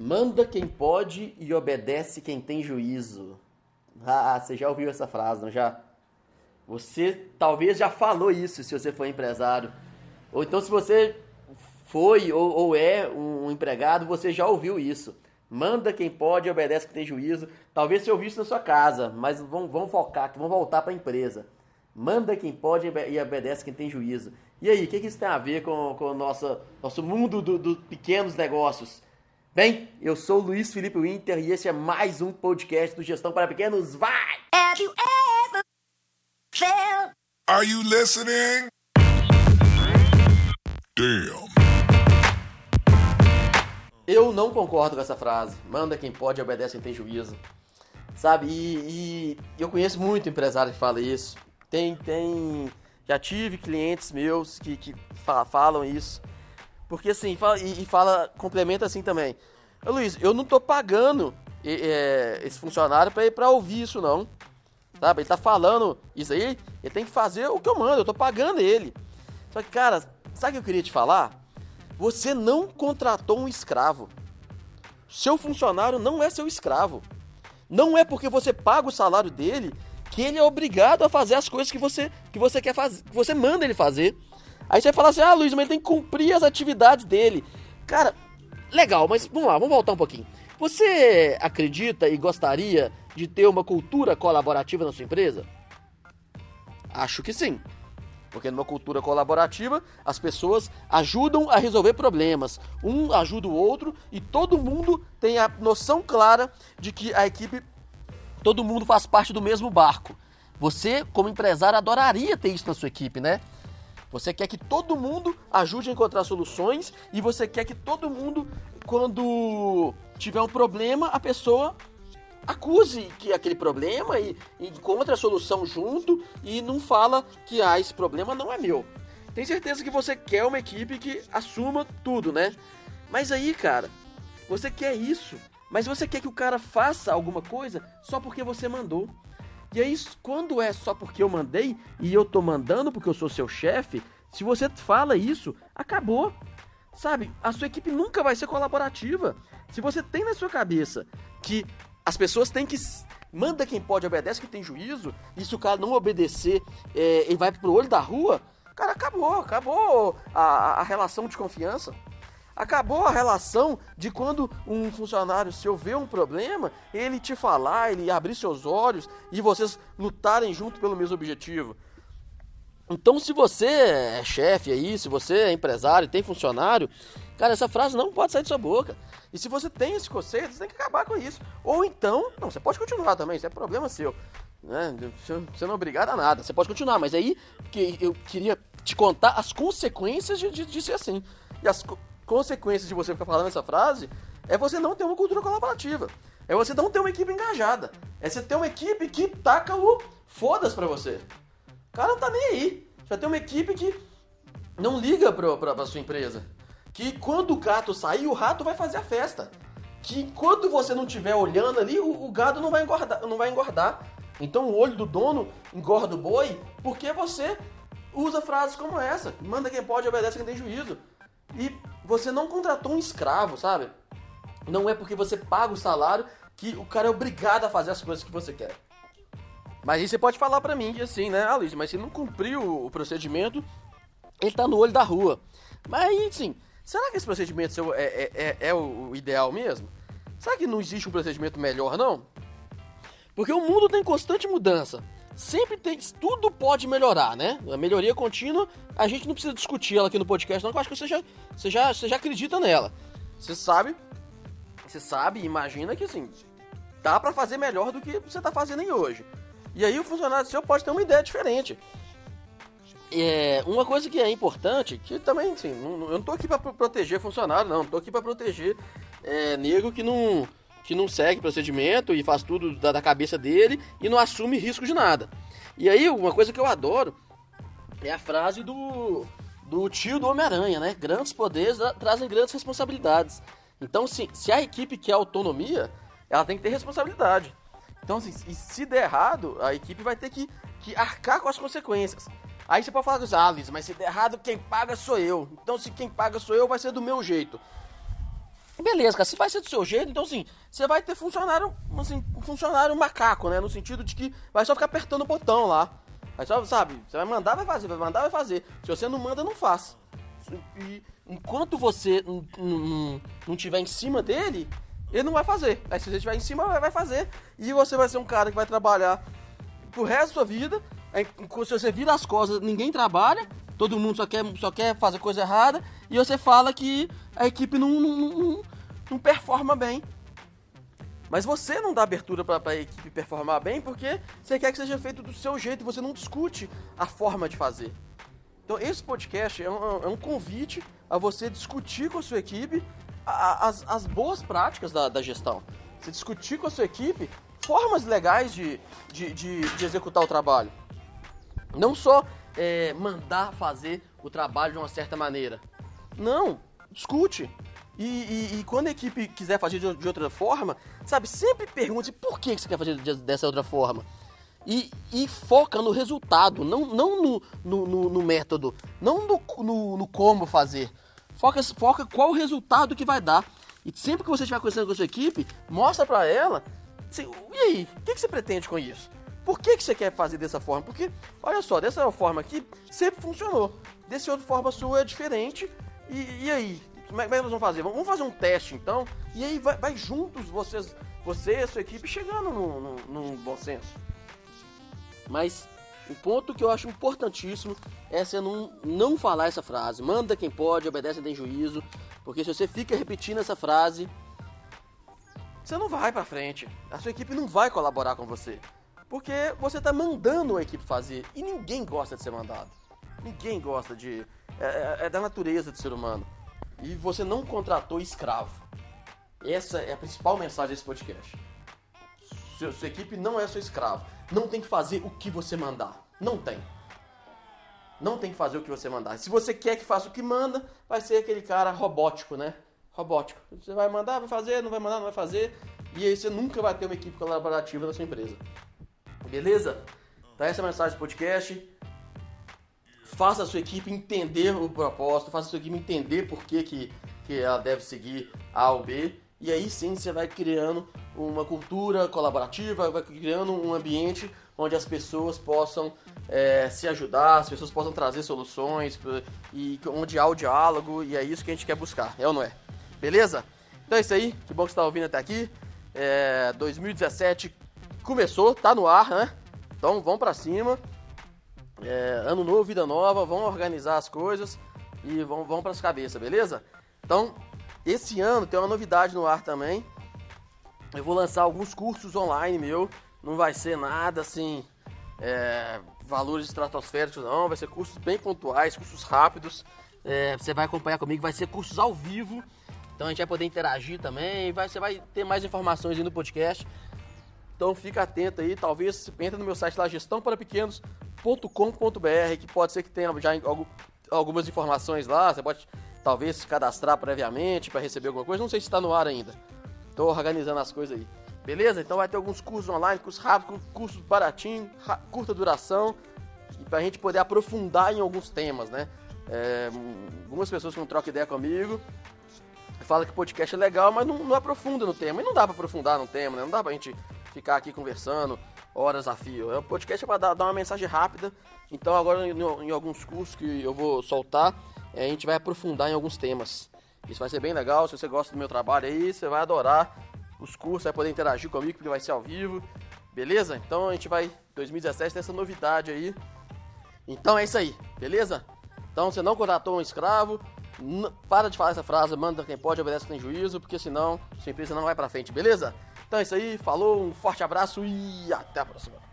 Manda quem pode e obedece quem tem juízo. Ah, você já ouviu essa frase, não já? Você talvez já falou isso se você for empresário. Ou então se você foi ou, ou é um empregado, você já ouviu isso. Manda quem pode e obedece quem tem juízo. Talvez você ouviu isso na sua casa, mas vamos, vamos focar, vamos voltar para a empresa. Manda quem pode e obedece quem tem juízo. E aí, o que, que isso tem a ver com, o nosso, nosso mundo dos do pequenos negócios? Bem, eu sou o Luiz Felipe Winter e esse é mais um podcast do Gestão para Pequenos. Vai! Have you ever felt... Are you listening? Damn. Eu não concordo com essa frase. Manda quem pode, obedece quem tem juízo. Sabe? E, e eu conheço muito empresário que fala isso. Tem, tem. Já tive clientes meus que, que falam isso. Porque assim, fala, e, e fala, complementa assim também. Luiz, eu não tô pagando é, esse funcionário pra ir pra ouvir isso, não. Sabe? Ele tá falando isso aí, ele tem que fazer o que eu mando, eu tô pagando ele. Só que, cara, sabe o que eu queria te falar? Você não contratou um escravo. Seu funcionário não é seu escravo. Não é porque você paga o salário dele que ele é obrigado a fazer as coisas que você, que você quer fazer, que você manda ele fazer. Aí você fala assim: "Ah, Luiz, mas ele tem que cumprir as atividades dele". Cara, legal, mas vamos lá, vamos voltar um pouquinho. Você acredita e gostaria de ter uma cultura colaborativa na sua empresa? Acho que sim. Porque numa cultura colaborativa, as pessoas ajudam a resolver problemas. Um ajuda o outro e todo mundo tem a noção clara de que a equipe, todo mundo faz parte do mesmo barco. Você, como empresário, adoraria ter isso na sua equipe, né? Você quer que todo mundo ajude a encontrar soluções e você quer que todo mundo, quando tiver um problema, a pessoa acuse que aquele problema e, encontre a solução junto e não fala que ah, esse problema não é meu. Tem certeza que você quer uma equipe que assuma tudo, né? Mas aí, cara, você quer isso, mas você quer que o cara faça alguma coisa só porque você mandou. E aí, quando é só porque eu mandei e eu tô mandando porque eu sou seu chefe, se você fala isso, acabou. Sabe, a sua equipe nunca vai ser colaborativa. Se você tem na sua cabeça que as pessoas têm que. Manda quem pode, obedece quem tem juízo. E se o cara não obedecer é, e vai pro olho da rua, cara, acabou. Acabou a, a relação de confiança. Acabou a relação de quando um funcionário seu vê um problema, ele te falar, ele abrir seus olhos e vocês lutarem junto pelo mesmo objetivo. Então, se você é chefe aí, se você é empresário, tem funcionário, cara, essa frase não pode sair de sua boca. E se você tem esse conceito, você tem que acabar com isso. Ou então, não, você pode continuar também, isso é problema seu. Né? Você não é obrigado a nada, você pode continuar, mas aí que eu queria te contar as consequências de, de, de ser assim. E as consequências de você ficar falando essa frase é você não ter uma cultura colaborativa. É você não ter uma equipe engajada. É você ter uma equipe que taca o foda-se pra você. O cara não tá nem aí. Já tem uma equipe que não liga pra, pra, pra sua empresa que quando o gato sair, o rato vai fazer a festa. Que enquanto você não estiver olhando ali, o, o, gado não vai, engordar, não vai engordar. Então o olho do dono engorda o boi porque você usa frases como essa. Manda quem pode, obedece quem tem juízo. E você não contratou um escravo, sabe? Não é porque você paga o salário que o cara é obrigado a fazer as coisas que você quer. Mas aí você pode falar pra mim assim, né? Luiz, mas se não cumpriu o procedimento, ele tá no olho da rua. Mas sim, Será que esse procedimento é, é, é, é o ideal mesmo? Será que não existe um procedimento melhor, não? Porque o mundo tem constante mudança. Sempre tem. Tudo pode melhorar, né? A melhoria contínua, a gente não precisa discutir ela aqui no podcast, não, que eu acho que você já, você já, você já acredita nela. Você sabe. Você sabe, imagina que assim. Dá para fazer melhor do que você tá fazendo em hoje. E aí o funcionário seu pode ter uma ideia diferente. É, uma coisa que é importante, que também, assim, não, eu não tô aqui para proteger funcionário, não, tô aqui para proteger é, negro que não, que não segue procedimento e faz tudo da, da, cabeça dele e não assume risco de nada. E aí, uma coisa que eu adoro é a frase do, do tio do Homem-Aranha, né? Grandes poderes trazem grandes responsabilidades. Então, se, se a equipe quer autonomia, ela tem que ter responsabilidade. Então, assim, se der errado, a equipe vai ter que, que arcar com as consequências. Aí você pode falar assim, ah, mas se der errado, quem paga sou eu. Então se quem paga sou eu, vai ser do meu jeito. Beleza, cara, se vai ser do seu jeito, então assim, você vai ter funcionário, assim, funcionário macaco, né? No sentido de que vai só ficar apertando o botão lá. Vai só, sabe, você vai mandar, vai fazer, vai mandar, vai fazer. Se você não manda, não faz. E enquanto você não, não, tiver em cima dele, ele não vai fazer. Aí se você estiver em cima, vai fazer. E você vai ser um cara que vai trabalhar pro resto da sua vida. Se você vira as costas, ninguém trabalha, todo mundo só quer, só quer fazer coisa errada. E você fala que a equipe não, não, não, não performa bem. Mas você não dá abertura para a equipe performar bem porque você quer que seja feito do seu jeito e você não discute a forma de fazer. Então, esse podcast é um, é um convite a você discutir com a sua equipe as, as boas práticas da, da, gestão. Você discutir com a sua equipe formas legais de, de, de, de executar o trabalho. Não só é, mandar fazer o trabalho de uma certa maneira. Não, discute. E, e, e, quando a equipe quiser fazer de, de, outra forma, sabe, sempre pergunte por que você quer fazer de, dessa outra forma. E, e, foca no resultado, não, não no, no, no, no método, não no, no, no, como fazer. Foca, foca qual o resultado que vai dar. E sempre que você estiver conversando com a sua equipe, mostra para ela, assim, e aí, o que, que, você pretende com isso? Por que, que você quer fazer dessa forma? Porque, olha só, dessa forma aqui sempre funcionou. Dessa outra forma sua é diferente. E, e aí, como é, é que nós vamos fazer? Vamos fazer um teste então, e aí vai, vai juntos vocês, você e a sua equipe chegando num, num, bom senso. Mas um ponto que eu acho importantíssimo é você não, não falar essa frase. Manda quem pode, obedece tem juízo. Porque se você fica repetindo essa frase, você não vai pra frente. A sua equipe não vai colaborar com você. Porque você tá mandando a equipe fazer. E ninguém gosta de ser mandado. Ninguém gosta de. É, é, é da natureza do ser humano e você não contratou escravo. Essa é a principal mensagem desse podcast. Sua, sua equipe não é seu escravo. Não tem que fazer o que você mandar. Não tem. Não tem que fazer o que você mandar. Se você quer que faça o que manda, vai ser aquele cara robótico, né? Robótico. Você vai mandar, vai fazer, não vai mandar, não vai fazer. E aí você nunca vai ter uma equipe colaborativa na sua empresa. Beleza? Então essa é a mensagem do podcast faça a sua equipe entender o propósito, faça a sua equipe entender por que, que, que ela deve seguir A ou B, e aí sim você vai criando uma cultura colaborativa, vai criando um ambiente onde as pessoas possam é, se ajudar, as pessoas possam trazer soluções, e onde há o diálogo, e é isso que a gente quer buscar, é ou não é? Beleza? Então é isso aí, que bom que você está ouvindo até aqui. É, 2017 começou, tá no ar, né? Então vamos para cima. É, ano novo, vida nova, vão organizar as coisas e vão, vão para as cabeças, beleza? Então, esse ano tem uma novidade no ar também. Eu vou lançar alguns cursos online meu. Não vai ser nada assim, é, valores estratosféricos, não. Vai ser cursos bem pontuais, cursos rápidos. É, você vai acompanhar comigo, vai ser cursos ao vivo. Então a gente vai poder interagir também. Vai, você vai ter mais informações aí no podcast. Então fica atento aí, talvez entra no meu site lá, gestão para pequenos com.br que pode ser que tenha já algumas informações lá, você pode talvez se cadastrar previamente para receber alguma coisa, não sei se está no ar ainda. Estou organizando as coisas aí. Beleza? Então vai ter alguns cursos online, cursos rápidos, cursos baratinhos, curta duração, para a gente poder aprofundar em alguns temas, né? É, algumas pessoas que não trocam ideia comigo falam que podcast é legal, mas não, não aprofunda no tema. E não dá para aprofundar no tema, né? Não dá para a gente ficar aqui conversando horas a fio. É um podcast para dar, dar, uma mensagem rápida. Então agora em, em, alguns cursos que eu vou soltar, a gente vai aprofundar em alguns temas. Isso vai ser bem legal. Se você gosta do meu trabalho aí, você vai adorar os cursos, vai poder interagir comigo porque vai ser ao vivo. Beleza? Então a gente vai 2017 ter essa novidade aí. Então é isso aí, beleza? Então você não contratou um escravo, para de falar essa frase, manda quem pode, obedece quem tem juízo, porque senão sua empresa não vai pra frente, beleza? Então é isso aí, falou, um forte abraço e até a próxima.